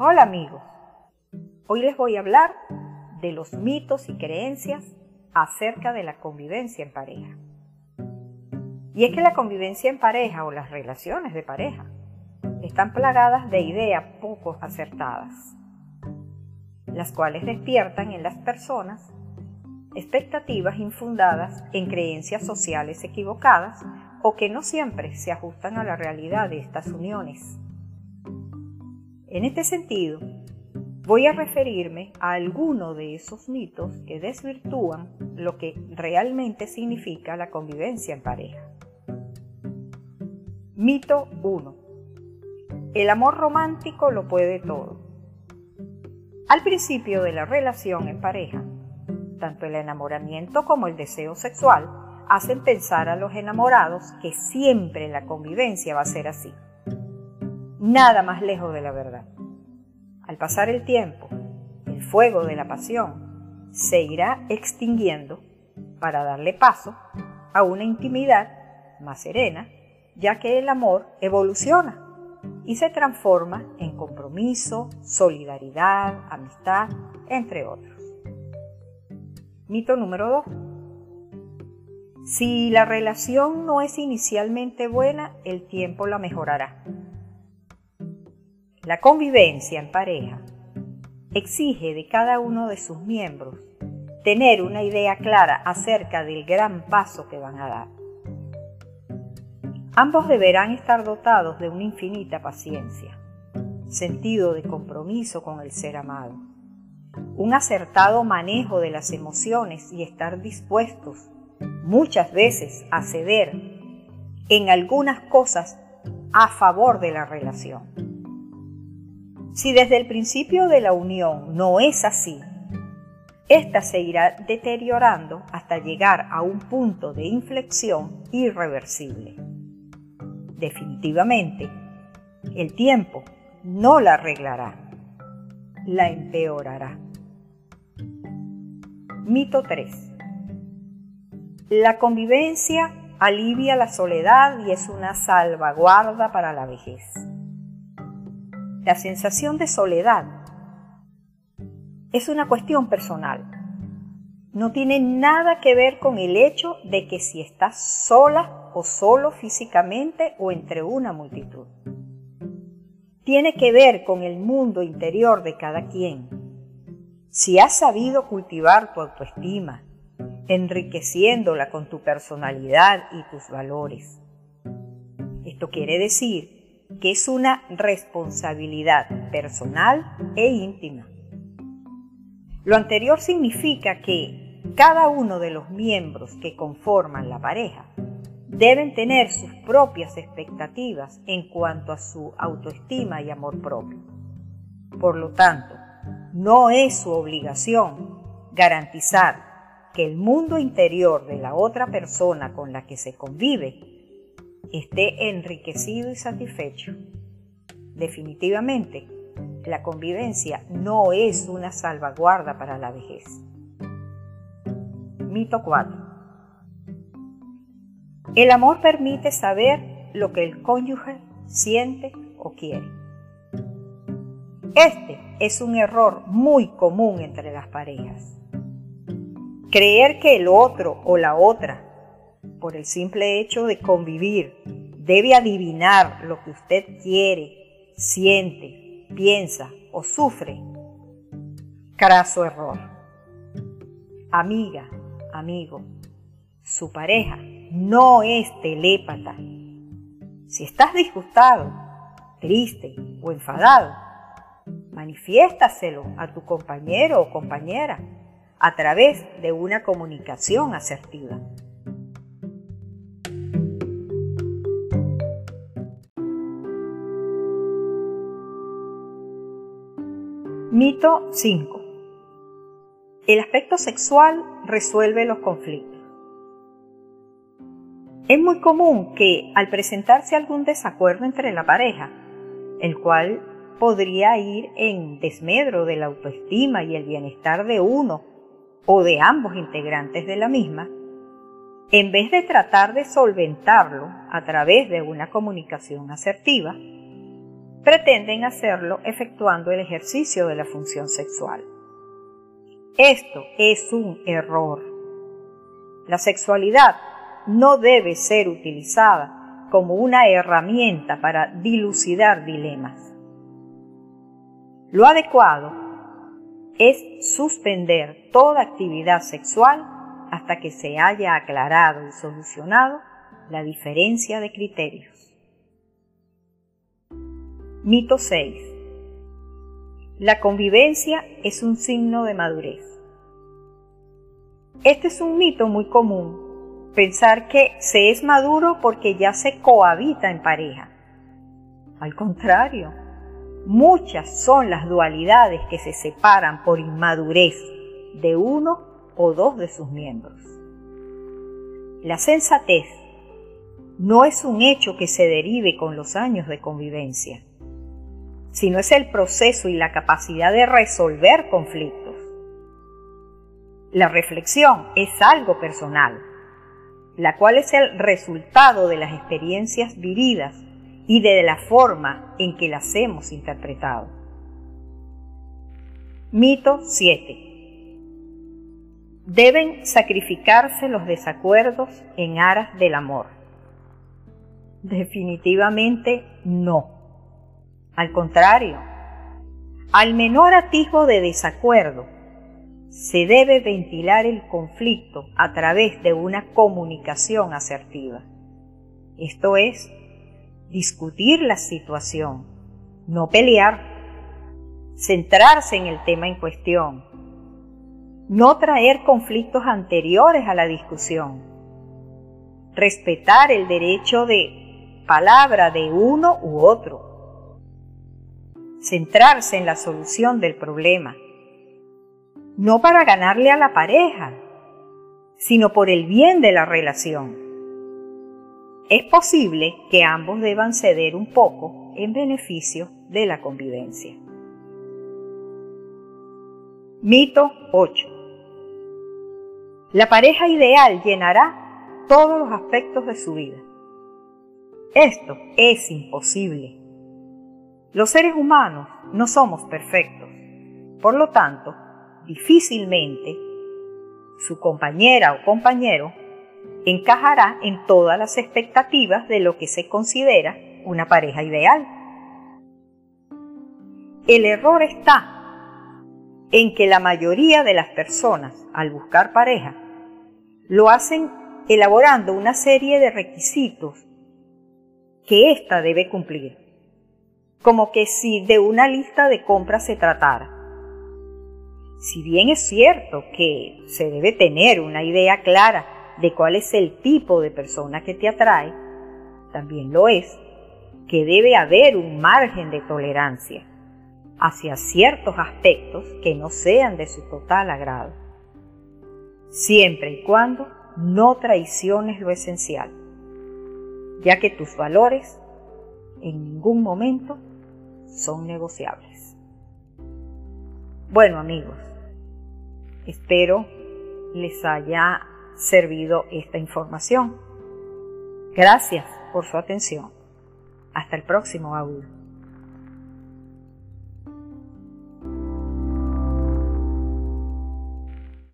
Hola amigos, hoy les voy a hablar de los mitos y creencias acerca de la convivencia en pareja. Y es que la convivencia en pareja o las relaciones de pareja están plagadas de ideas poco acertadas, las cuales despiertan en las personas expectativas infundadas en creencias sociales equivocadas o que no siempre se ajustan a la realidad de estas uniones. En este sentido, voy a referirme a alguno de esos mitos que desvirtúan lo que realmente significa la convivencia en pareja. Mito 1. El amor romántico lo puede todo. Al principio de la relación en pareja, tanto el enamoramiento como el deseo sexual hacen pensar a los enamorados que siempre la convivencia va a ser así nada más lejos de la verdad. Al pasar el tiempo, el fuego de la pasión se irá extinguiendo para darle paso a una intimidad más serena, ya que el amor evoluciona y se transforma en compromiso, solidaridad, amistad, entre otros. Mito número 2. Si la relación no es inicialmente buena, el tiempo la mejorará. La convivencia en pareja exige de cada uno de sus miembros tener una idea clara acerca del gran paso que van a dar. Ambos deberán estar dotados de una infinita paciencia, sentido de compromiso con el ser amado, un acertado manejo de las emociones y estar dispuestos muchas veces a ceder en algunas cosas a favor de la relación. Si desde el principio de la unión no es así, ésta se irá deteriorando hasta llegar a un punto de inflexión irreversible. Definitivamente, el tiempo no la arreglará, la empeorará. Mito 3. La convivencia alivia la soledad y es una salvaguarda para la vejez la sensación de soledad es una cuestión personal. No tiene nada que ver con el hecho de que si estás sola o solo físicamente o entre una multitud. Tiene que ver con el mundo interior de cada quien. Si has sabido cultivar tu autoestima, enriqueciéndola con tu personalidad y tus valores. Esto quiere decir que es una responsabilidad personal e íntima. Lo anterior significa que cada uno de los miembros que conforman la pareja deben tener sus propias expectativas en cuanto a su autoestima y amor propio. Por lo tanto, no es su obligación garantizar que el mundo interior de la otra persona con la que se convive esté enriquecido y satisfecho. Definitivamente, la convivencia no es una salvaguarda para la vejez. Mito 4. El amor permite saber lo que el cónyuge siente o quiere. Este es un error muy común entre las parejas. Creer que el otro o la otra por el simple hecho de convivir, debe adivinar lo que usted quiere, siente, piensa o sufre. Craso error. Amiga, amigo, su pareja no es telépata. Si estás disgustado, triste o enfadado, manifiéstaselo a tu compañero o compañera a través de una comunicación asertiva. Mito 5. El aspecto sexual resuelve los conflictos. Es muy común que al presentarse algún desacuerdo entre la pareja, el cual podría ir en desmedro de la autoestima y el bienestar de uno o de ambos integrantes de la misma, en vez de tratar de solventarlo a través de una comunicación asertiva, pretenden hacerlo efectuando el ejercicio de la función sexual. Esto es un error. La sexualidad no debe ser utilizada como una herramienta para dilucidar dilemas. Lo adecuado es suspender toda actividad sexual hasta que se haya aclarado y solucionado la diferencia de criterios. Mito 6. La convivencia es un signo de madurez. Este es un mito muy común, pensar que se es maduro porque ya se cohabita en pareja. Al contrario, muchas son las dualidades que se separan por inmadurez de uno o dos de sus miembros. La sensatez no es un hecho que se derive con los años de convivencia, sino es el proceso y la capacidad de resolver conflictos. La reflexión es algo personal, la cual es el resultado de las experiencias vividas y de la forma en que las hemos interpretado. Mito 7. Deben sacrificarse los desacuerdos en aras del amor. Definitivamente no. Al contrario, al menor atisbo de desacuerdo, se debe ventilar el conflicto a través de una comunicación asertiva. Esto es, discutir la situación, no pelear, centrarse en el tema en cuestión, no traer conflictos anteriores a la discusión, respetar el derecho de palabra de uno u otro, centrarse en la solución del problema, no para ganarle a la pareja, sino por el bien de la relación. Es posible que ambos deban ceder un poco en beneficio de la convivencia. Mito 8. La pareja ideal llenará todos los aspectos de su vida. Esto es imposible. Los seres humanos no somos perfectos. Por lo tanto, difícilmente su compañera o compañero encajará en todas las expectativas de lo que se considera una pareja ideal. El error está en que la mayoría de las personas al buscar pareja lo hacen elaborando una serie de requisitos que ésta debe cumplir, como que si de una lista de compras se tratara. Si bien es cierto que se debe tener una idea clara de cuál es el tipo de persona que te atrae, también lo es que debe haber un margen de tolerancia hacia ciertos aspectos que no sean de su total agrado, siempre y cuando no traiciones lo esencial, ya que tus valores en ningún momento son negociables. Bueno amigos, Espero les haya servido esta información. Gracias por su atención. Hasta el próximo audio.